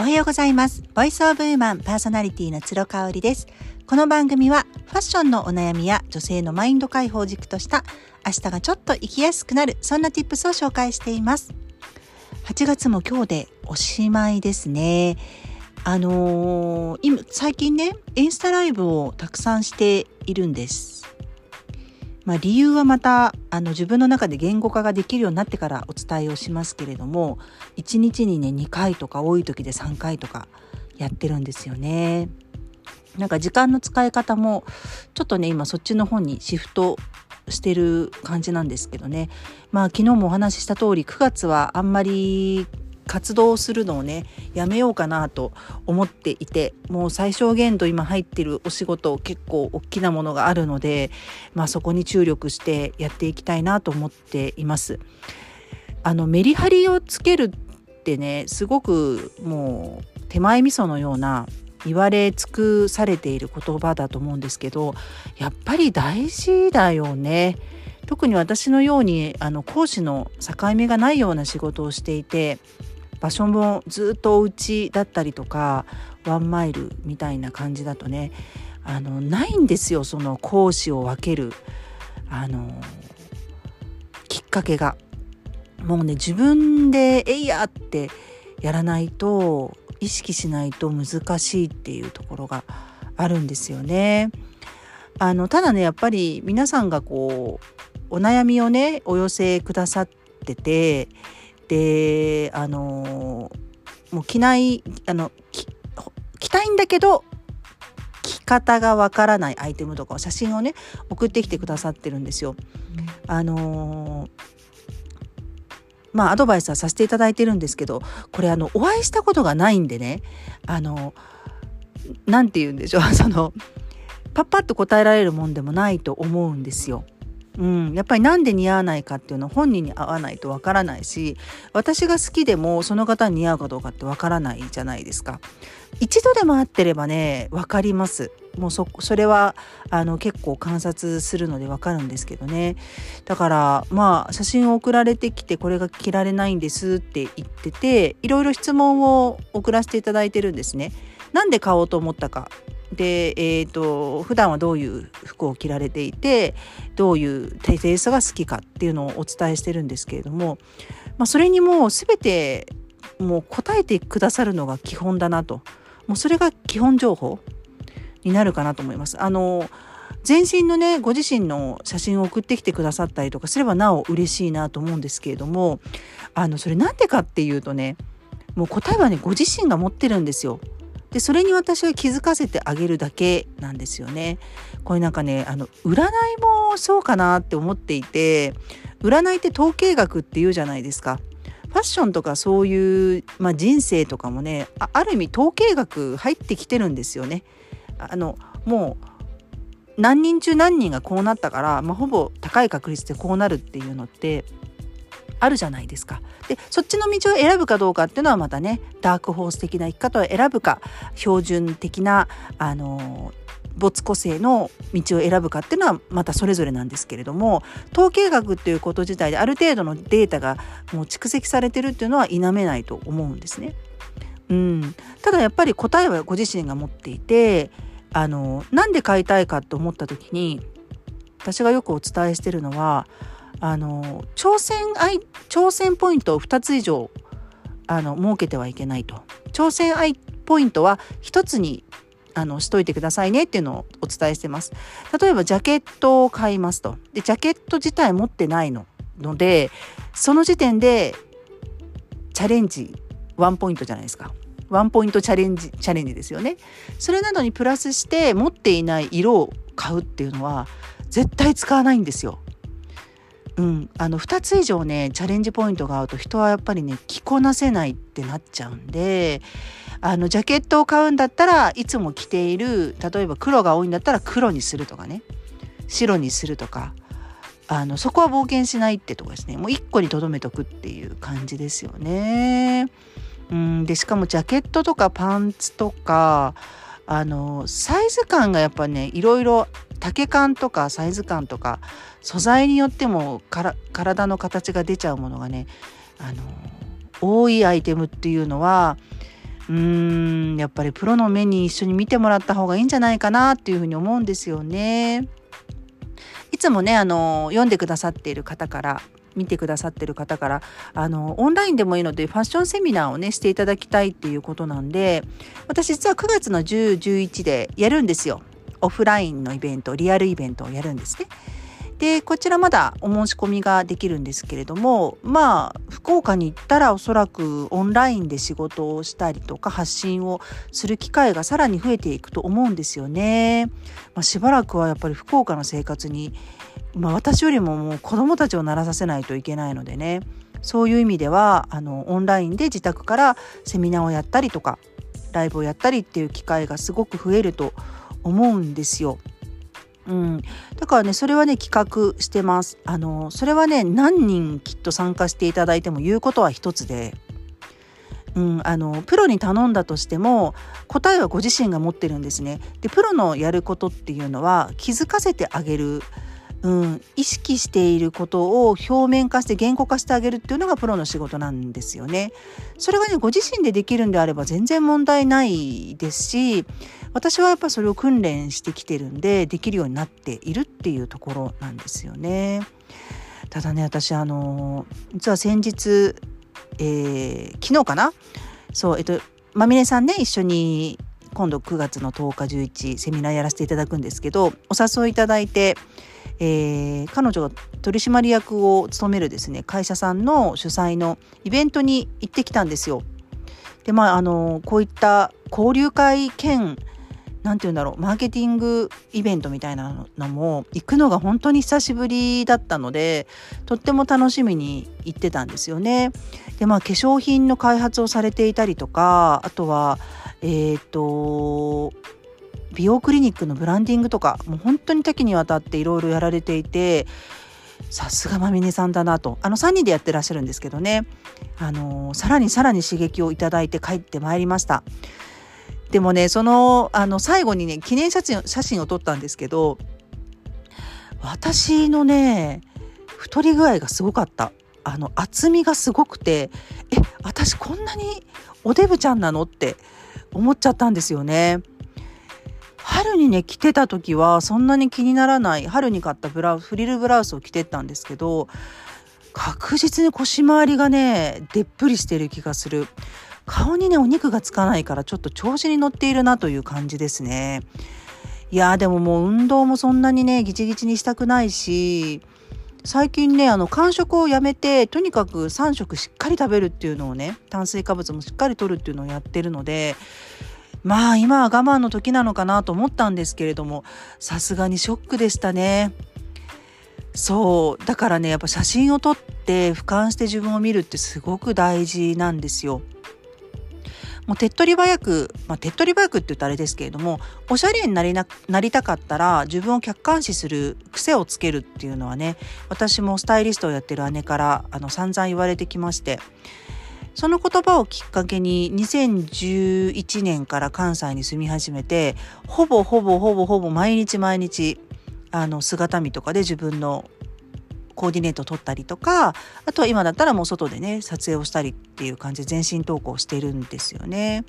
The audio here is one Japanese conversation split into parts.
おはようございます。ボイスオブウーマンパーソナリティの鶴香織です。この番組はファッションのお悩みや女性のマインド解放軸とした明日がちょっと生きやすくなるそんな tips を紹介しています。8月も今日でおしまいですね。あのー、今最近ね、インスタライブをたくさんしているんです。まあ、理由はまたあの自分の中で言語化ができるようになってからお伝えをしますけれども1日にね2回とか多い時で3回とかやってるんですよね。なんか時間の使い方もちょっとね今そっちの方にシフトしてる感じなんですけどねまあ昨日もお話しした通り9月はあんまり活動するのをねやめようかなと思っていてもう最小限度今入ってるお仕事結構大きなものがあるので、まあ、そこに注力してやっていきたいなと思っています。あのメリハリをつけるってねすごくもう手前味噌のような言われ尽くされている言葉だと思うんですけどやっぱり大事だよね。特に私のようにあの講師の境目がないような仕事をしていて場所もずっとお家だったりとかワンマイルみたいな感じだとねあのないんですよその講師を分けるあのきっかけが。もうね自分で「えいや!」ってやらないと意識しないと難しいっていうところがあるんですよね。あのただねやっぱり皆さんがこうお悩みをねお寄せくださっててであのもう着ないあの着たいんだけど着方がわからないアイテムとかを写真をね送ってきてくださってるんですよ。あのまあアドバイスはさせていただいてるんですけどこれあのお会いしたことがないんでねあの何て言うんでしょうそのパッパッと答えられるもんでもないと思うんですよ。うん、やっぱりなんで似合わないかっていうのは本人に合わないとわからないし私が好きでもその方に似合うかどうかってわからないじゃないですか。一度でも会ってればね分かります。もうそそれはあの結構観察するのでわかるんですけどねだからまあ写真を送られてきてこれが着られないんですって言ってていろいろ質問を送らせていただいてるんですね。なんで買おうと思ったかで、えーと、普段はどういう服を着られていてどういうテイストが好きかっていうのをお伝えしてるんですけれども、まあ、それにもう全てもう答えてくださるのが基本だなともうそれが基本情報になるかなと思います。あの全身のねご自身の写真を送ってきてくださったりとかすればなお嬉しいなと思うんですけれどもあのそれなんでかっていうとねもう答えはねご自身が持ってるんですよ。でそれに私は気づかせてあげるだけなんですよね。これなんかねあの占いもそうかなって思っていて占いって統計学っていうじゃないですか。ファッションとかそういう、まあ、人生とかもねある意味統計学入ってきてるんですよね。あのもう何人中何人がこうなったから、まあ、ほぼ高い確率でこうなるっていうのってあるじゃないですか。でそっちの道を選ぶかどうかっていうのはまたねダークホース的な生き方を選ぶか標準的なあの没個性の道を選ぶかっていうのはまたそれぞれなんですけれども統計学っていうこと自体である程度のデータがもう蓄積されてるっていうのは否めないと思うんですね。うん、ただやっぱり答えはご自身が持っていてあのなんで買いたいかと思った時に私がよくお伝えしてるのはあの挑戦挑戦ポイントを2つ以上あの設けてはいけないと。挑戦愛ポイントは1つにあのしといてくださいねっていうのをお伝えしてます。例えばジャケットを買いますと。でジャケット自体持ってないののでその時点でチャレンジワンポイントじゃないですか。ワンポイントチャレンジチャレンジですよね。それなどにプラスして持っていない色を買うっていうのは絶対使わないんですよ。うん、あの2つ以上ねチャレンジポイントが合うと人はやっぱりね着こなせないってなっちゃうんであのジャケットを買うんだったらいつも着ている例えば黒が多いんだったら黒にするとかね。白にするとか。あのそこは冒険しないってとこですね。もう1個にとどめとくっていう感じですよね。うん、でしかもジャケットとかパンツとかあのサイズ感がやっぱねいろいろ丈感とかサイズ感とか素材によっても体の形が出ちゃうものがねあの多いアイテムっていうのはうーんやっぱりプロの目に一緒に見てもらった方がいいんじゃないかなっていうふうに思うんですよね。いつもねあの読んでくださっている方から見てくださっている方からあのオンラインでもいいのでファッションセミナーをねしていただきたいっていうことなんで私実は9月の1011でやるんですよオフラインのイベントリアルイベントをやるんですね。でこちらまだお申し込みができるんですけれどもまあ福岡に行ったらおそらくオンラインで仕事をしたりとか発信をする機会がさらに増えていくと思うんですよね。まあ、しばらくはやっぱり福岡の生活に、まあ、私よりももう子どもたちを慣らさせないといけないのでねそういう意味ではあのオンラインで自宅からセミナーをやったりとかライブをやったりっていう機会がすごく増えると思うんですよ。うん、だからねそれはね企画してます。あのそれはね何人きっと参加していただいても言うことは一つで、うん、あのプロに頼んだとしても答えはご自身が持ってるんですね。でプロのやることっていうのは気づかせてあげる。うん、意識していることを表面化して言語化してあげるっていうのがプロの仕事なんですよね。それがねご自身でできるんであれば全然問題ないですし私はやっぱそれを訓練してきてるんでできるようになっているっていうところなんですよね。ただね私あの実は先日、えー、昨日かな？そうえっとまみねさんね一緒に今度9月の10日11セミナーやらせていただくんですけどお誘いいただいて、えー、彼女が取締役を務めるですね会社さんの主催のイベントに行ってきたんですよ。でまああのこういった交流会兼何て言うんだろうマーケティングイベントみたいなのも行くのが本当に久しぶりだったのでとっても楽しみに行ってたんですよね。でまあ化粧品の開発をされていたりとかあとはえっ、ー、と美容クリニックのブランディングとかもう本当に多岐にわたっていろいろやられていてさすがまみねさんだなとあの3人でやってらっしゃるんですけどねあのさらにさらに刺激をいただいて帰ってまいりました。でもねそのあの最後にね記念写真写真を撮ったんですけど私のね太り具合がすごかったあの厚みがすごくてえ私こんなにおデブちゃんなのって思っちゃったんですよね。春にね着てた時はそんなに気にならない春に買ったブラウフリルブラウスを着てったんですけど確実に腰回りがねでっぷりしてる気がする。顔にねお肉がつかないからちょっと調子に乗っているなという感じですね。いやでももう運動もそんなにねギチギチにしたくないし最近ねあの間食をやめてとにかく3食しっかり食べるっていうのをね炭水化物もしっかりとるっていうのをやってるのでまあ今は我慢の時なのかなと思ったんですけれどもさすがにショックでしたね。そうだからねやっぱ写真を撮って俯瞰して自分を見るってすごく大事なんですよ。もう手っ取り早く、まあ、手っ取り早くって言ったらあれですけれどもおしゃれになりななりたかったら自分を客観視する癖をつけるっていうのはね私もスタイリストをやってる姉からあの散々言われてきましてその言葉をきっかけに2011年から関西に住み始めてほぼほぼほぼほぼ毎日毎日あの姿見とかで自分のコーディネートを取ったりとかあとは今だったらもう外でね撮影をしたりっていう感じで全身投稿してるんですよね。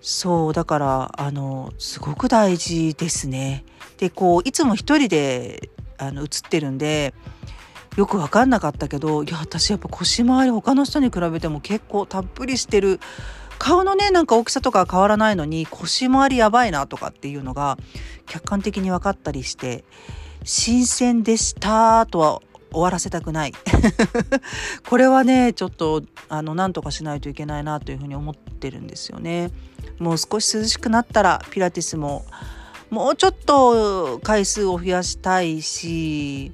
そうだからあのすごく大事ですね。でこういつも一人であの写ってるんでよく分かんなかったけどいや私やっぱ腰回り他の人に比べても結構たっぷりしてる。顔のねなんか大きさとかは変わらないのに腰回りやばいなとかっていうのが客観的に分かったりして新鮮でしたとは終わらせたくない。これはねちょっとあのなんとかしないといけないなというふうに思ってるんですよね。もう少し涼しくなったらピラティスももうちょっと回数を増やしたいし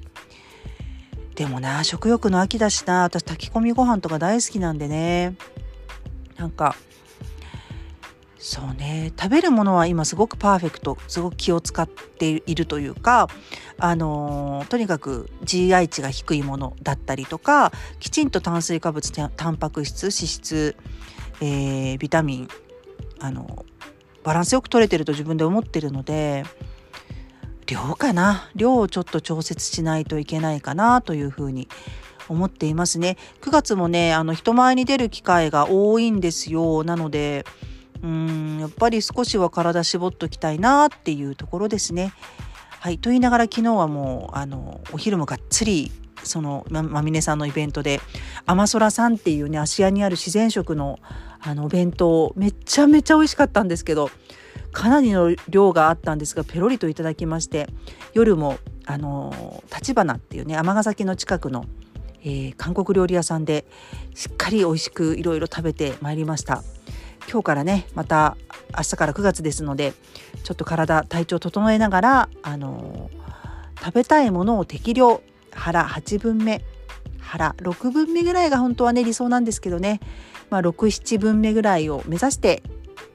でもな食欲の秋だしな。私炊き込みご飯とか大好きなんでね。なんかそうね。食べるものは今すごくパーフェクト。すごく気を使っているというかあのとにかく GI 値が低いものだったりとかきちんと炭水化物タンパク質脂質、えー、ビタミンあのバランスよく取れてると自分で思ってるので量かな？量をちょっと調節しないといけないかなというふうに思っていますね。9月もね、あの人前に出る機会が多いんですよ。なので、うーん、やっぱり少しは体絞っときたいなっていうところですね。はい。と言いながら昨日はもう、あの、お昼もがっつり、その、ま、みねさんのイベントで、アマソラさんっていうね、芦屋にある自然食の、あの、お弁当、めちゃめちゃ美味しかったんですけど、かなりの量があったんですが、ペロリといただきまして、夜も、あの、立花っていうね、尼崎の近くの、えー、韓国料理屋さんで、しっかり美味しくいろいろ食べてまいりました。今日からねまた明日から9月ですのでちょっと体体調整えながらあの食べたいものを適量腹8分目腹6分目ぐらいが本当はね理想なんですけどね、まあ、67分目ぐらいを目指して、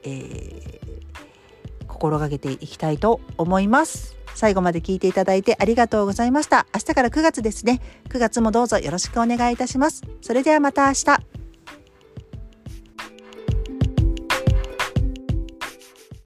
えー、心がけていきたいと思います。最後まで聞いていただいてありがとうございました。明日から9月ですね。9月もどうぞよろしくお願いいたします。それではまた明日。